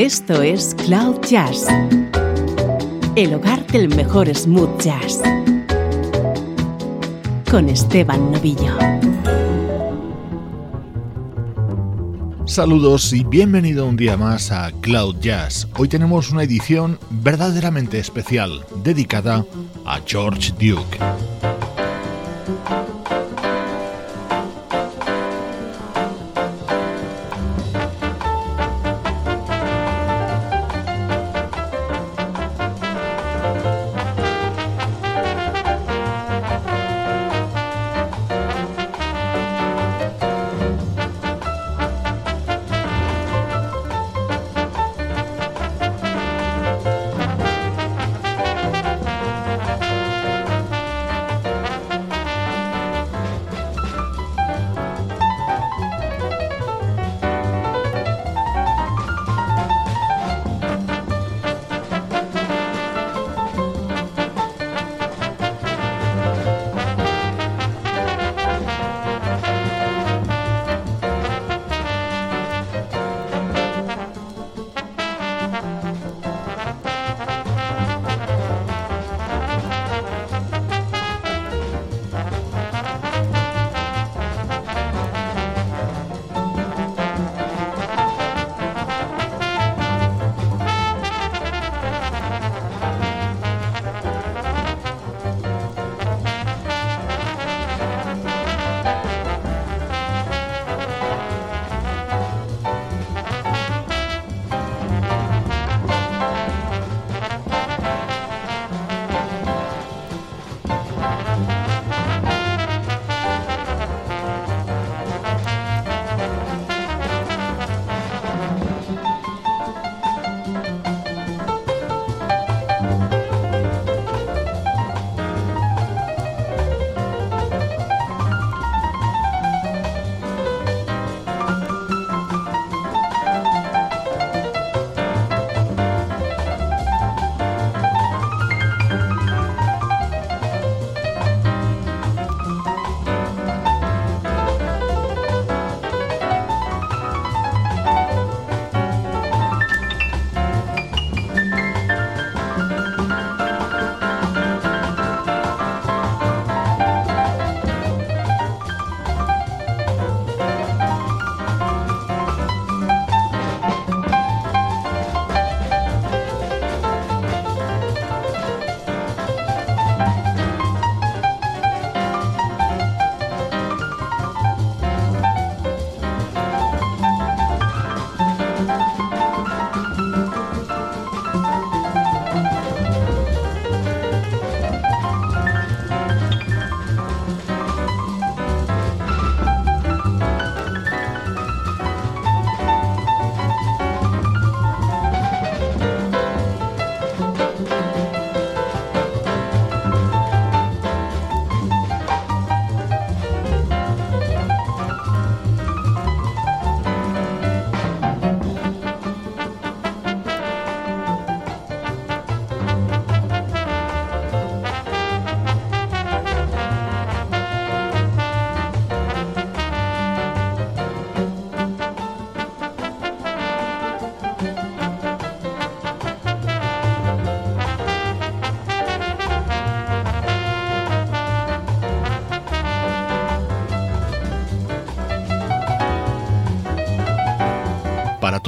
Esto es Cloud Jazz, el hogar del mejor smooth jazz, con Esteban Novillo. Saludos y bienvenido un día más a Cloud Jazz. Hoy tenemos una edición verdaderamente especial dedicada a George Duke.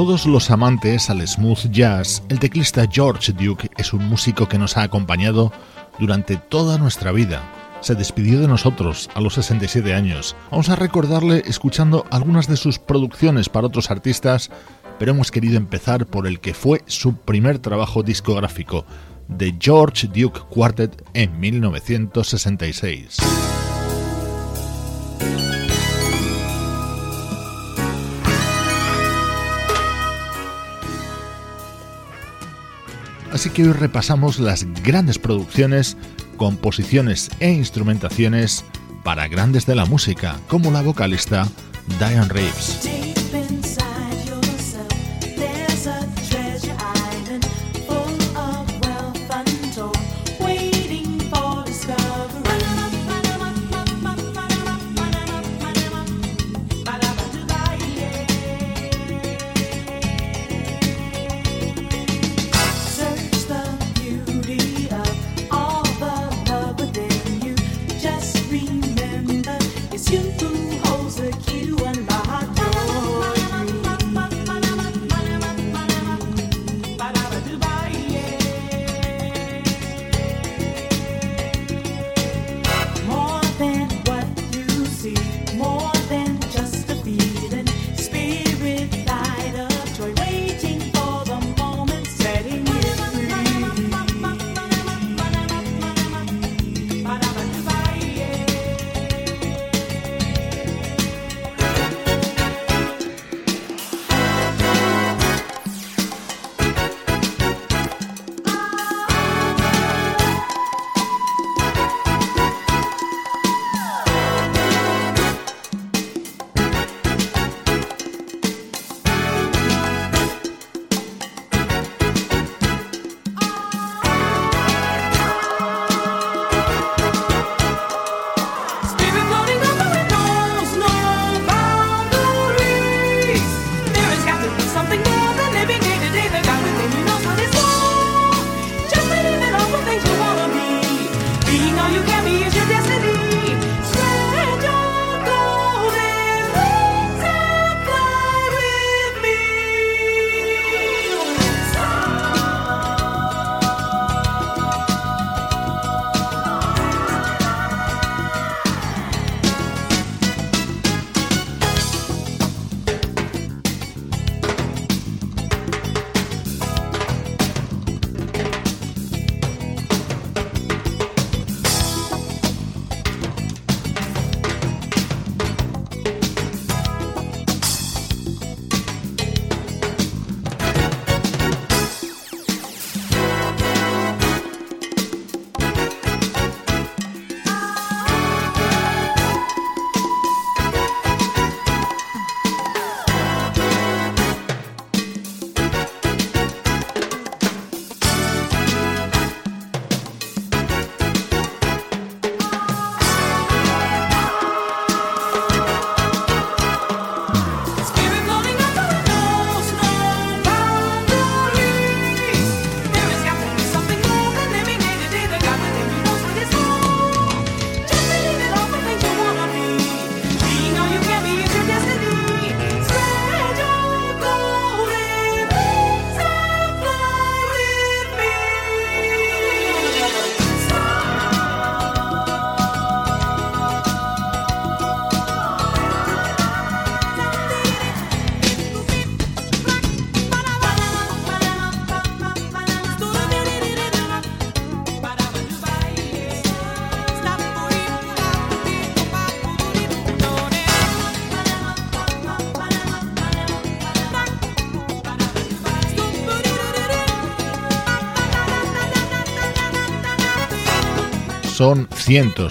Todos los amantes al smooth jazz, el teclista George Duke es un músico que nos ha acompañado durante toda nuestra vida. Se despidió de nosotros a los 67 años. Vamos a recordarle escuchando algunas de sus producciones para otros artistas, pero hemos querido empezar por el que fue su primer trabajo discográfico, The George Duke Quartet en 1966. Así que hoy repasamos las grandes producciones, composiciones e instrumentaciones para grandes de la música, como la vocalista Diane Reeves.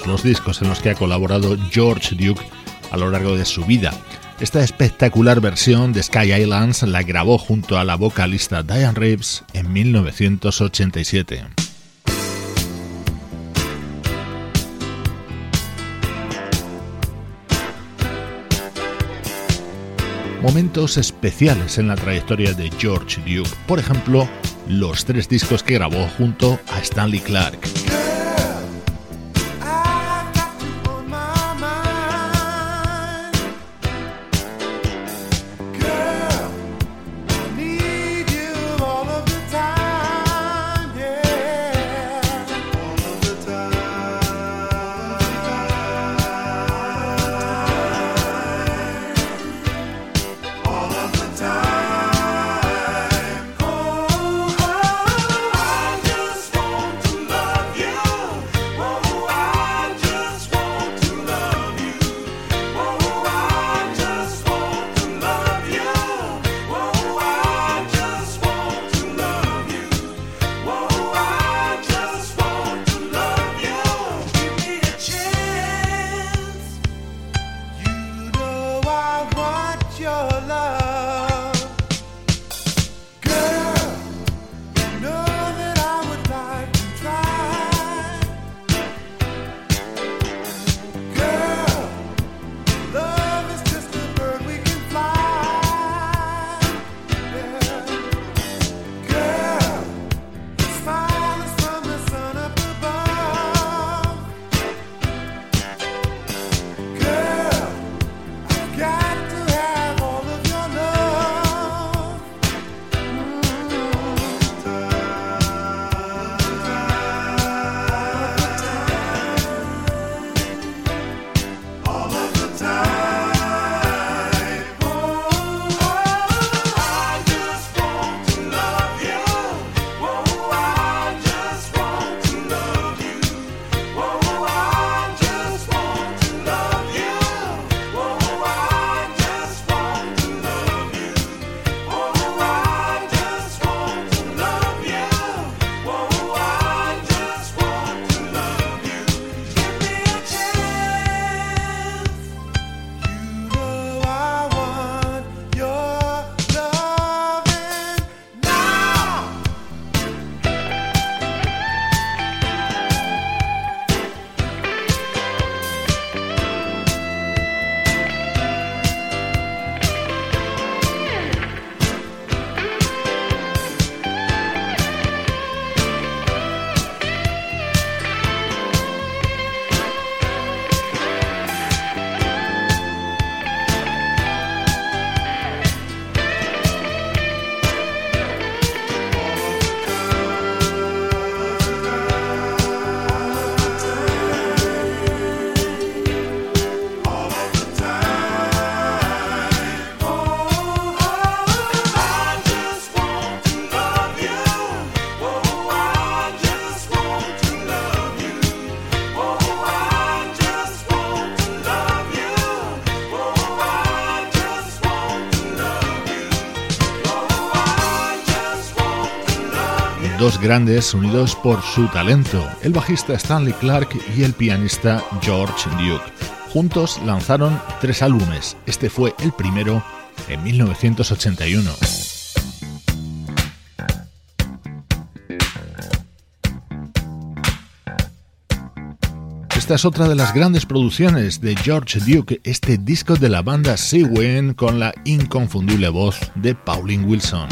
Los discos en los que ha colaborado George Duke a lo largo de su vida. Esta espectacular versión de Sky Islands la grabó junto a la vocalista Diane Reeves en 1987. Momentos especiales en la trayectoria de George Duke, por ejemplo, los tres discos que grabó junto a Stanley Clark. Grandes unidos por su talento, el bajista Stanley Clark y el pianista George Duke. Juntos lanzaron tres álbumes, este fue el primero en 1981. Esta es otra de las grandes producciones de George Duke, este disco de la banda Sea con la inconfundible voz de Pauline Wilson.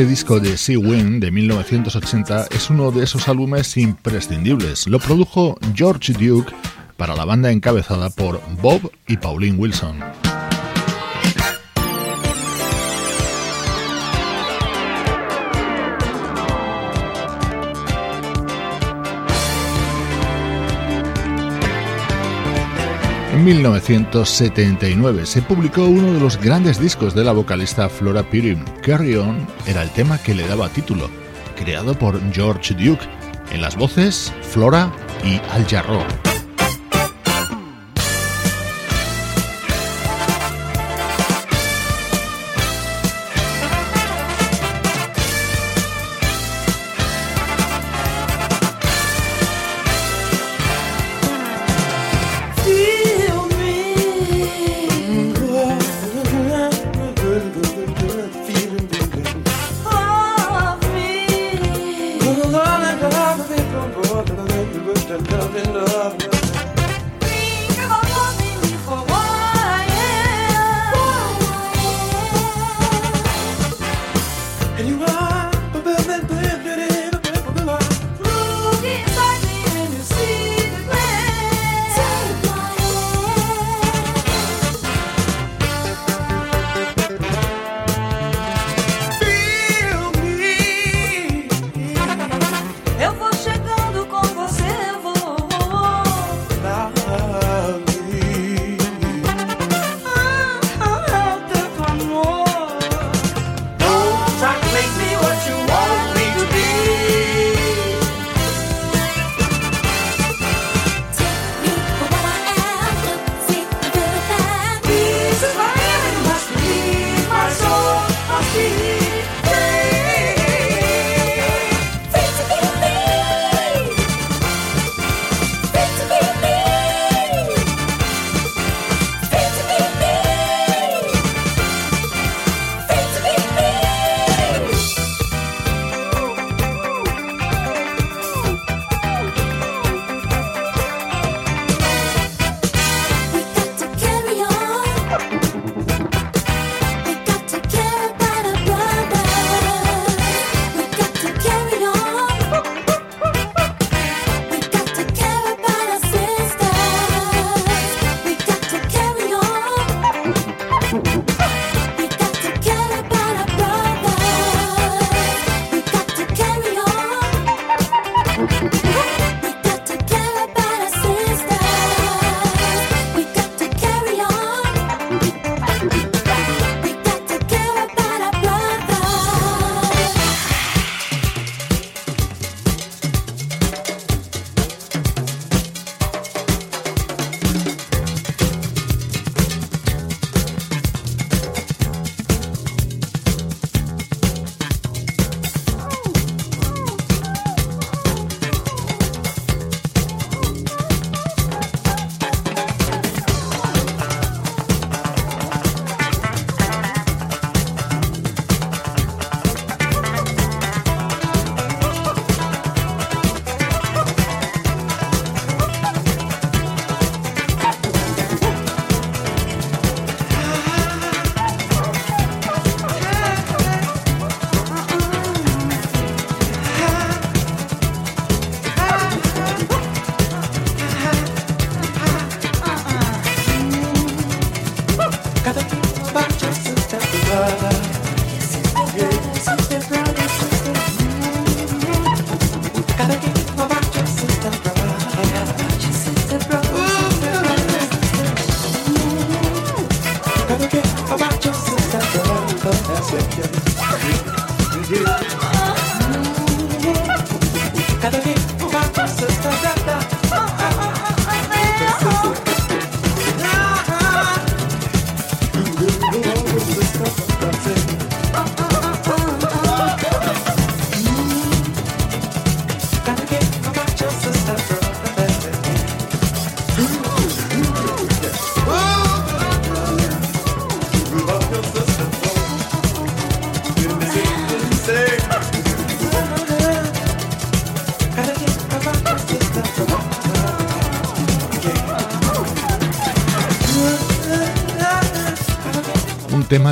Este disco de Sea Wind de 1980 es uno de esos álbumes imprescindibles. Lo produjo George Duke para la banda encabezada por Bob y Pauline Wilson. En 1979 se publicó uno de los grandes discos de la vocalista Flora Purim. Carry On era el tema que le daba título, creado por George Duke. En las voces, Flora y Al Jarreau.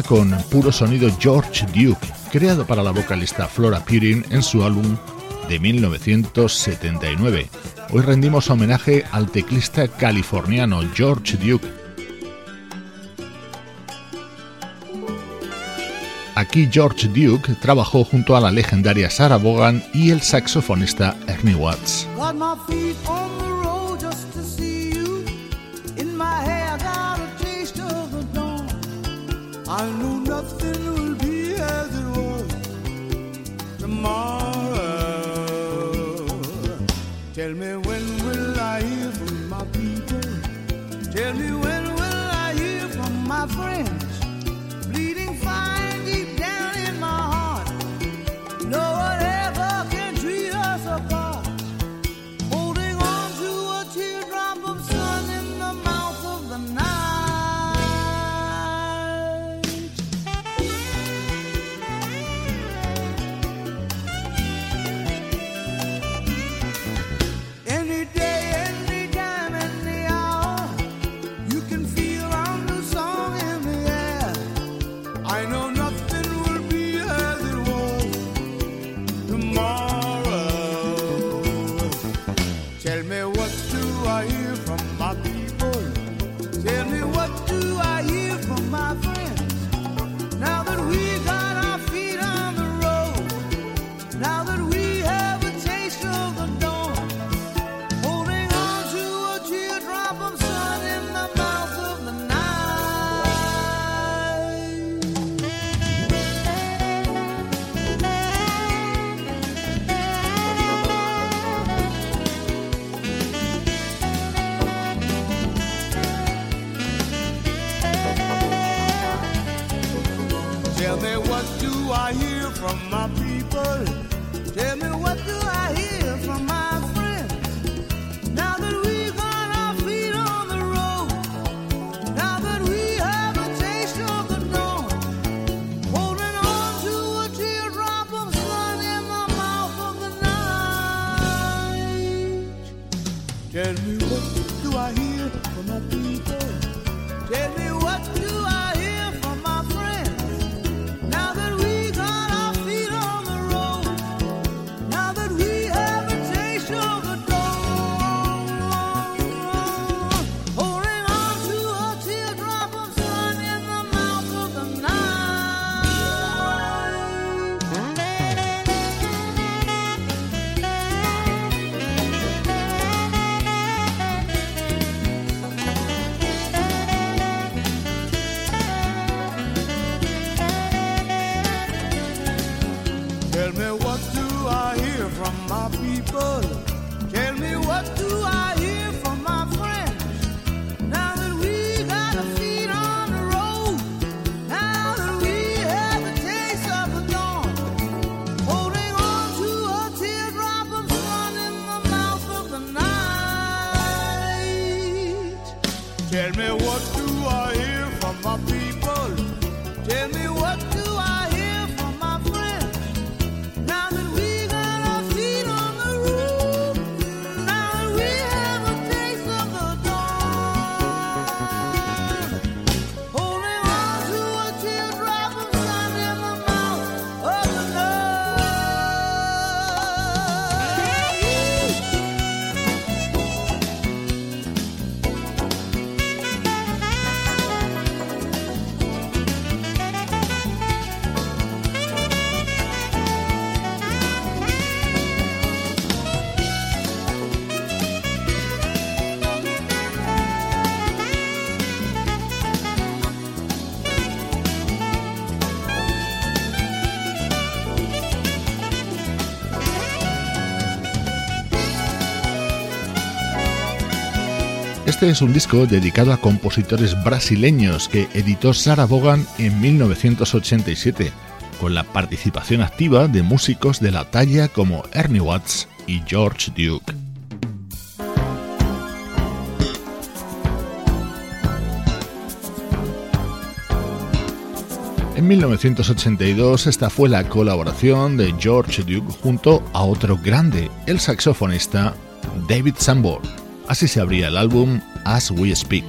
Con puro sonido George Duke, creado para la vocalista Flora Purin en su álbum de 1979. Hoy rendimos homenaje al teclista californiano George Duke. Aquí George Duke trabajó junto a la legendaria Sarah Vaughan y el saxofonista Ernie Watts. I know nothing will be as it was tomorrow. Tell me when will I Este es un disco dedicado a compositores brasileños que editó Sarah Vaughan en 1987, con la participación activa de músicos de la talla como Ernie Watts y George Duke. En 1982 esta fue la colaboración de George Duke junto a otro grande, el saxofonista David Sanborn. Así se abría el álbum As We Speak.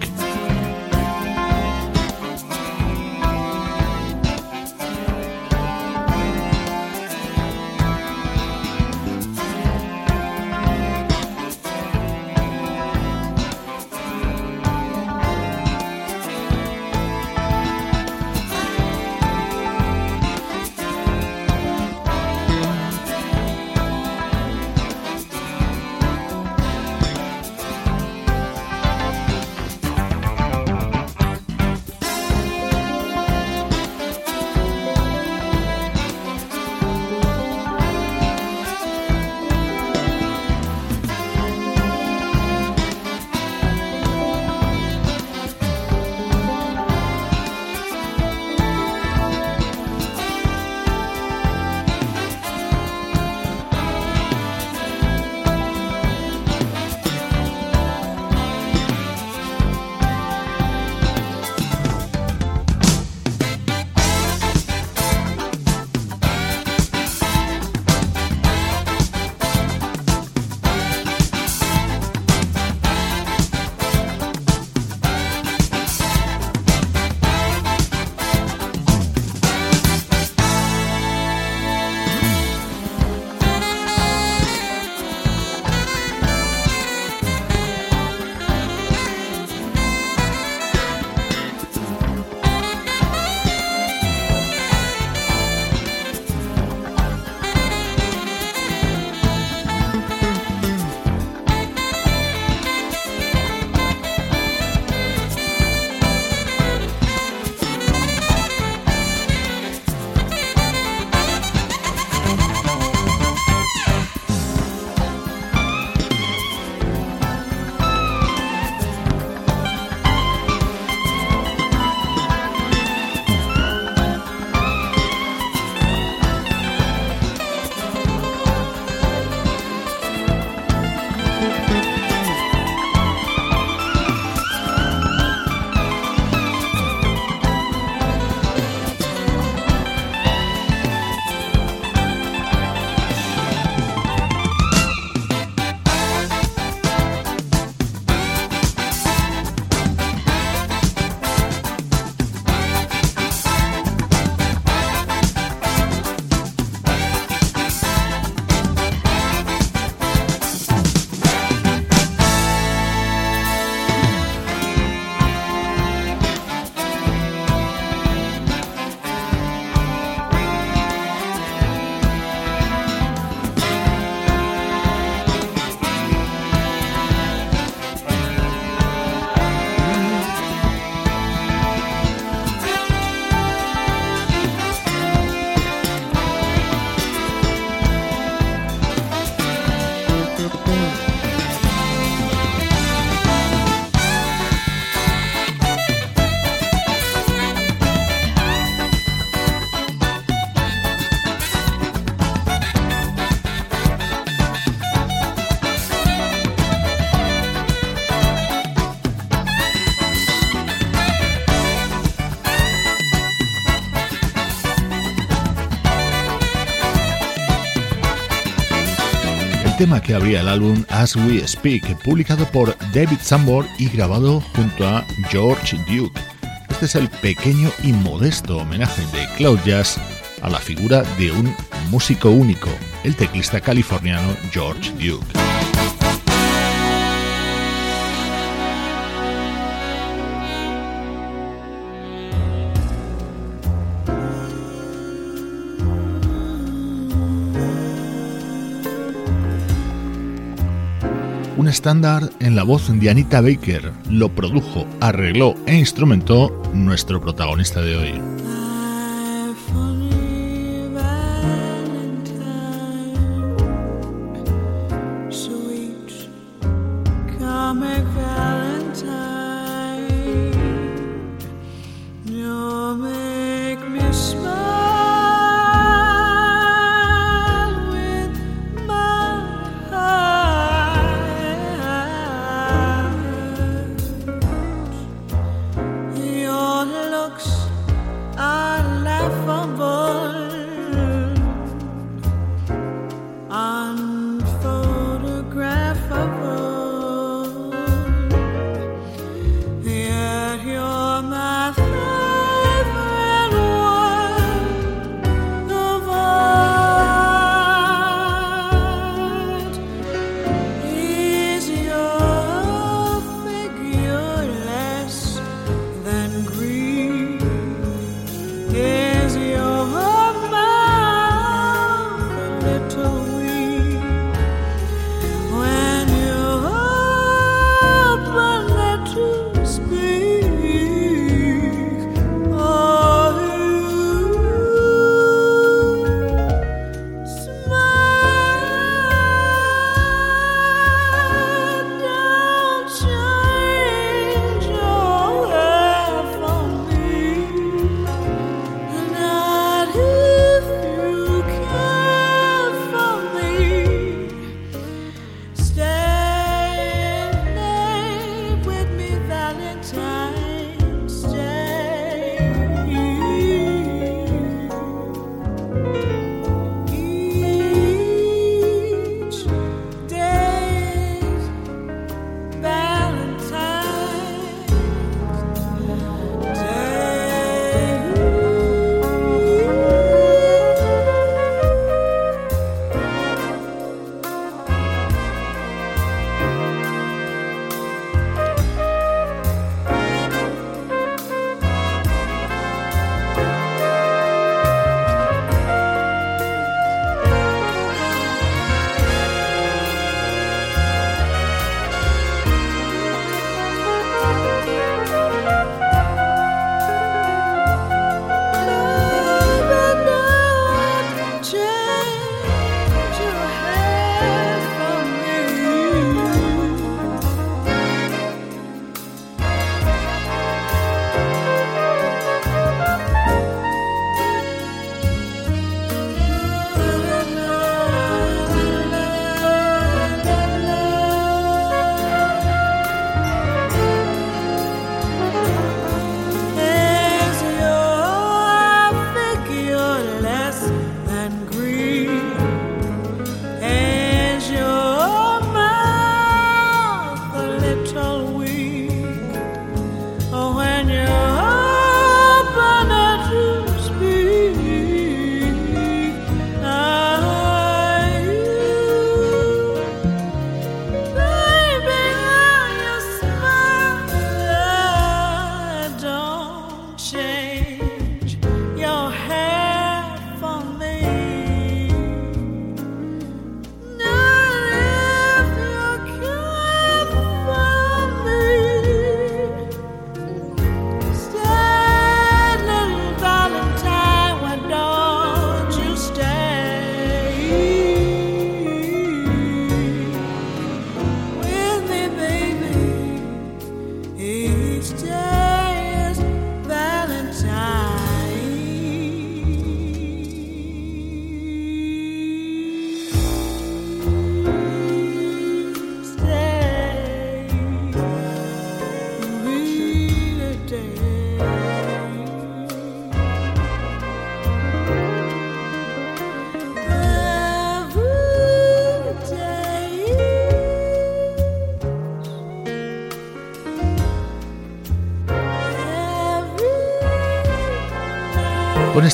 Que abría el álbum As We Speak, publicado por David Sambor y grabado junto a George Duke. Este es el pequeño y modesto homenaje de Cloud Jazz a la figura de un músico único, el teclista californiano George Duke. Estándar en la voz de Anita Baker. Lo produjo, arregló e instrumentó nuestro protagonista de hoy.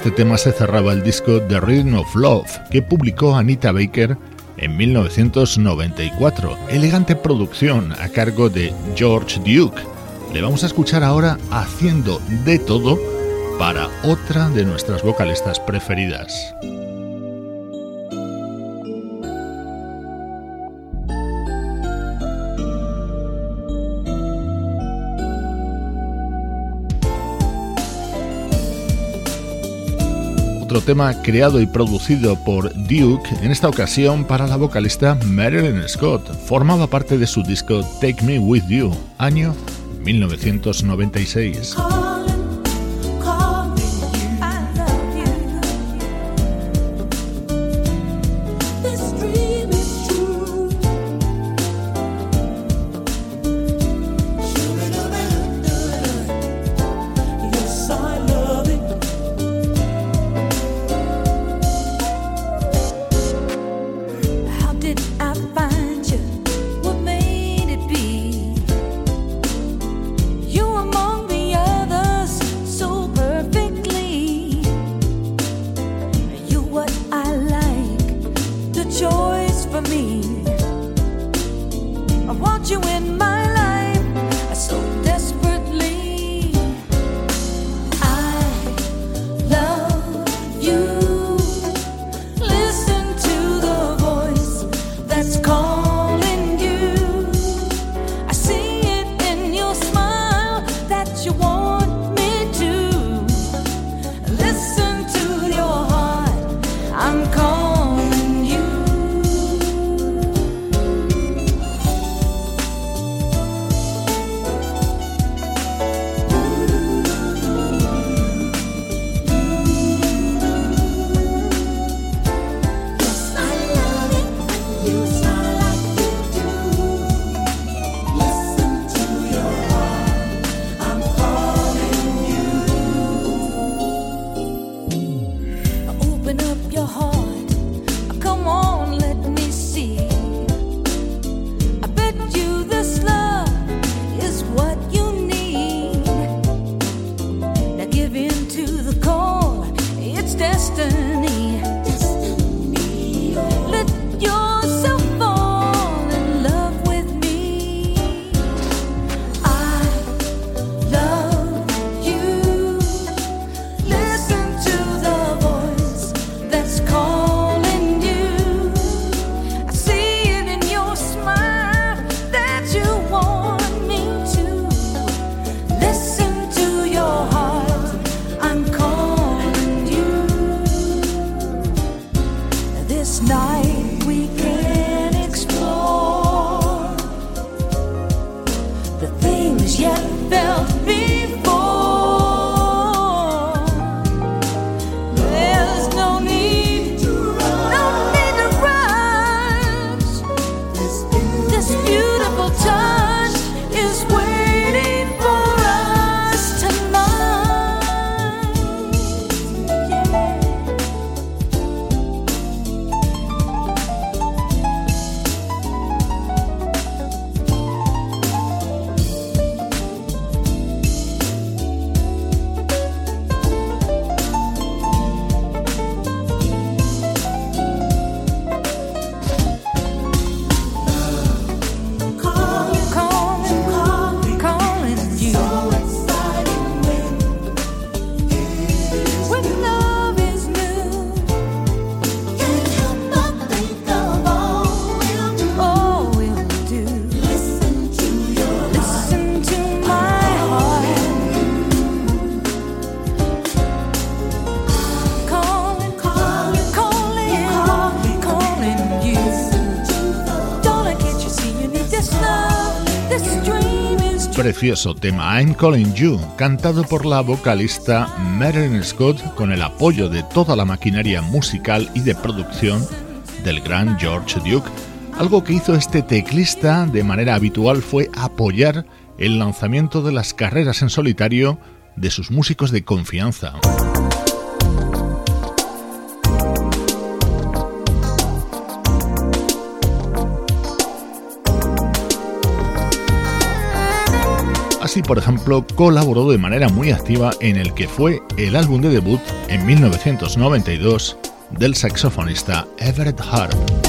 Este tema se cerraba el disco The Rhythm of Love que publicó Anita Baker en 1994. Elegante producción a cargo de George Duke. Le vamos a escuchar ahora haciendo de todo para otra de nuestras vocalistas preferidas. Tema creado y producido por Duke, en esta ocasión para la vocalista Marilyn Scott. Formaba parte de su disco Take Me With You, año 1996. Tema I'm Calling You, cantado por la vocalista Marilyn Scott con el apoyo de toda la maquinaria musical y de producción del gran George Duke. Algo que hizo este teclista de manera habitual fue apoyar el lanzamiento de las carreras en solitario de sus músicos de confianza. Por ejemplo, colaboró de manera muy activa en el que fue el álbum de debut en 1992 del saxofonista Everett Harp.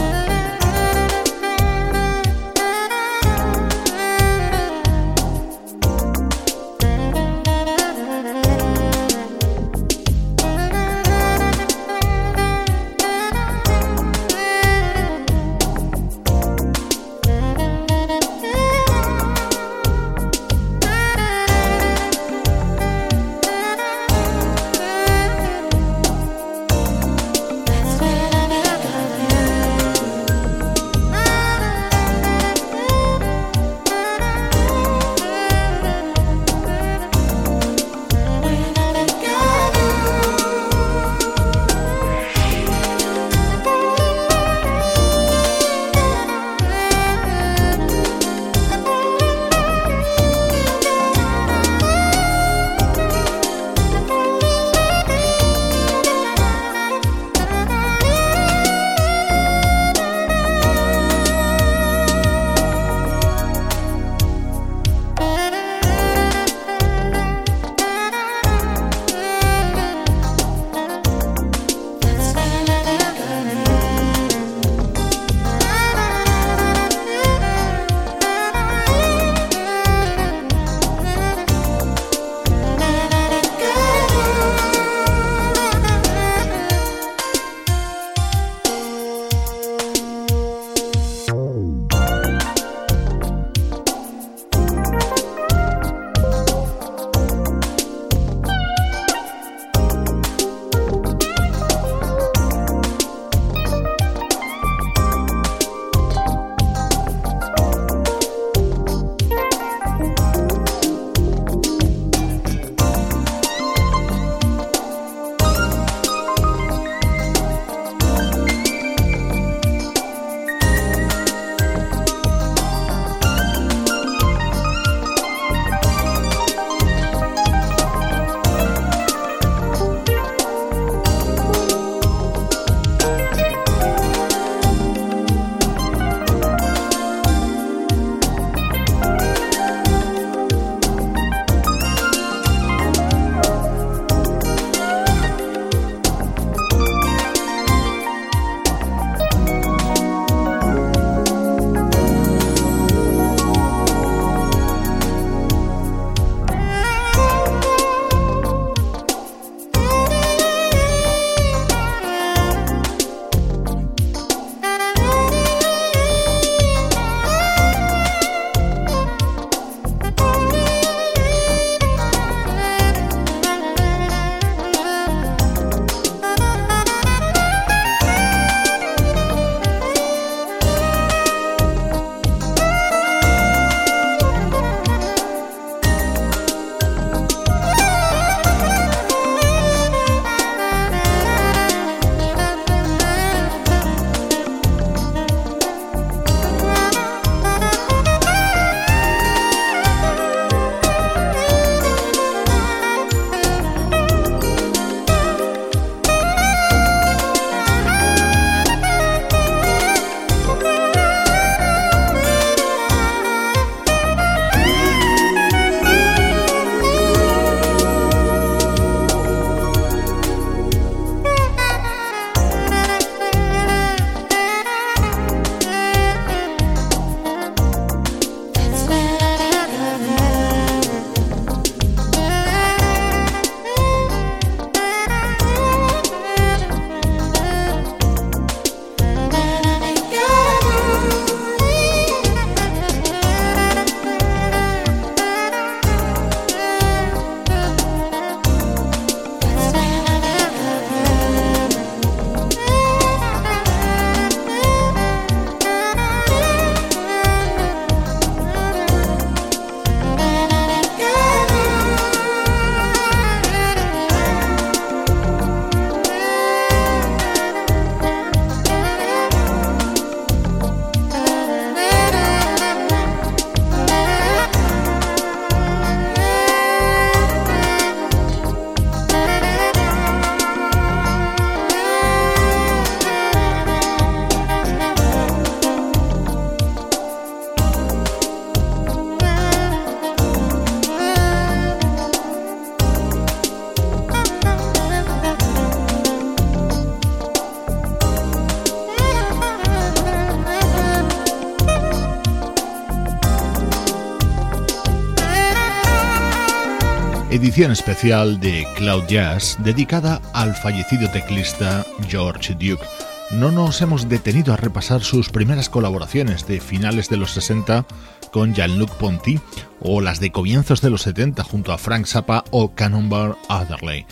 Edición especial de Cloud Jazz dedicada al fallecido teclista George Duke. No nos hemos detenido a repasar sus primeras colaboraciones de finales de los 60 con Jean-Luc Ponty o las de comienzos de los 70 junto a Frank Zappa o Cannonball Adderley.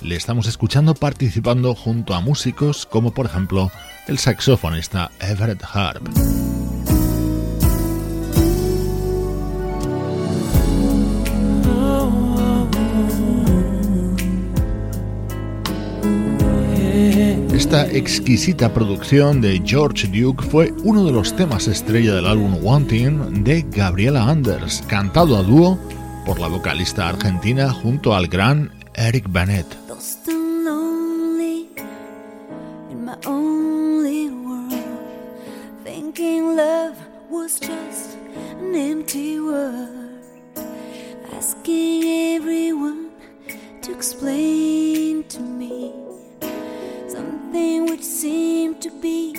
Le estamos escuchando participando junto a músicos como por ejemplo el saxofonista Everett Harp. Esta exquisita producción de George Duke fue uno de los temas estrella del álbum Wanting de Gabriela Anders, cantado a dúo por la vocalista argentina junto al gran Eric Bennett. explain to me something which seemed to be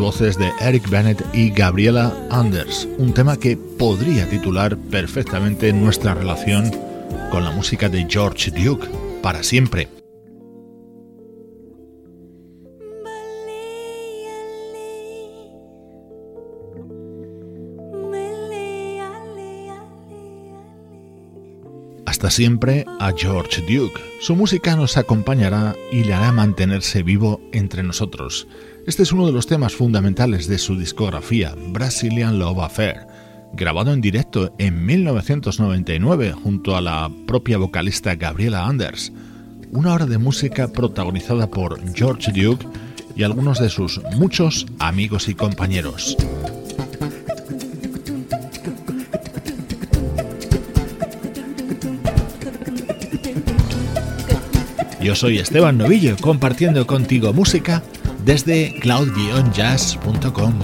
voces de Eric Bennett y Gabriela Anders, un tema que podría titular perfectamente nuestra relación con la música de George Duke, para siempre. Hasta siempre a George Duke. Su música nos acompañará y le hará mantenerse vivo entre nosotros. Este es uno de los temas fundamentales de su discografía, Brazilian Love Affair, grabado en directo en 1999 junto a la propia vocalista Gabriela Anders. Una hora de música protagonizada por George Duke y algunos de sus muchos amigos y compañeros. Yo soy Esteban Novillo compartiendo contigo música desde cloud-jazz.com.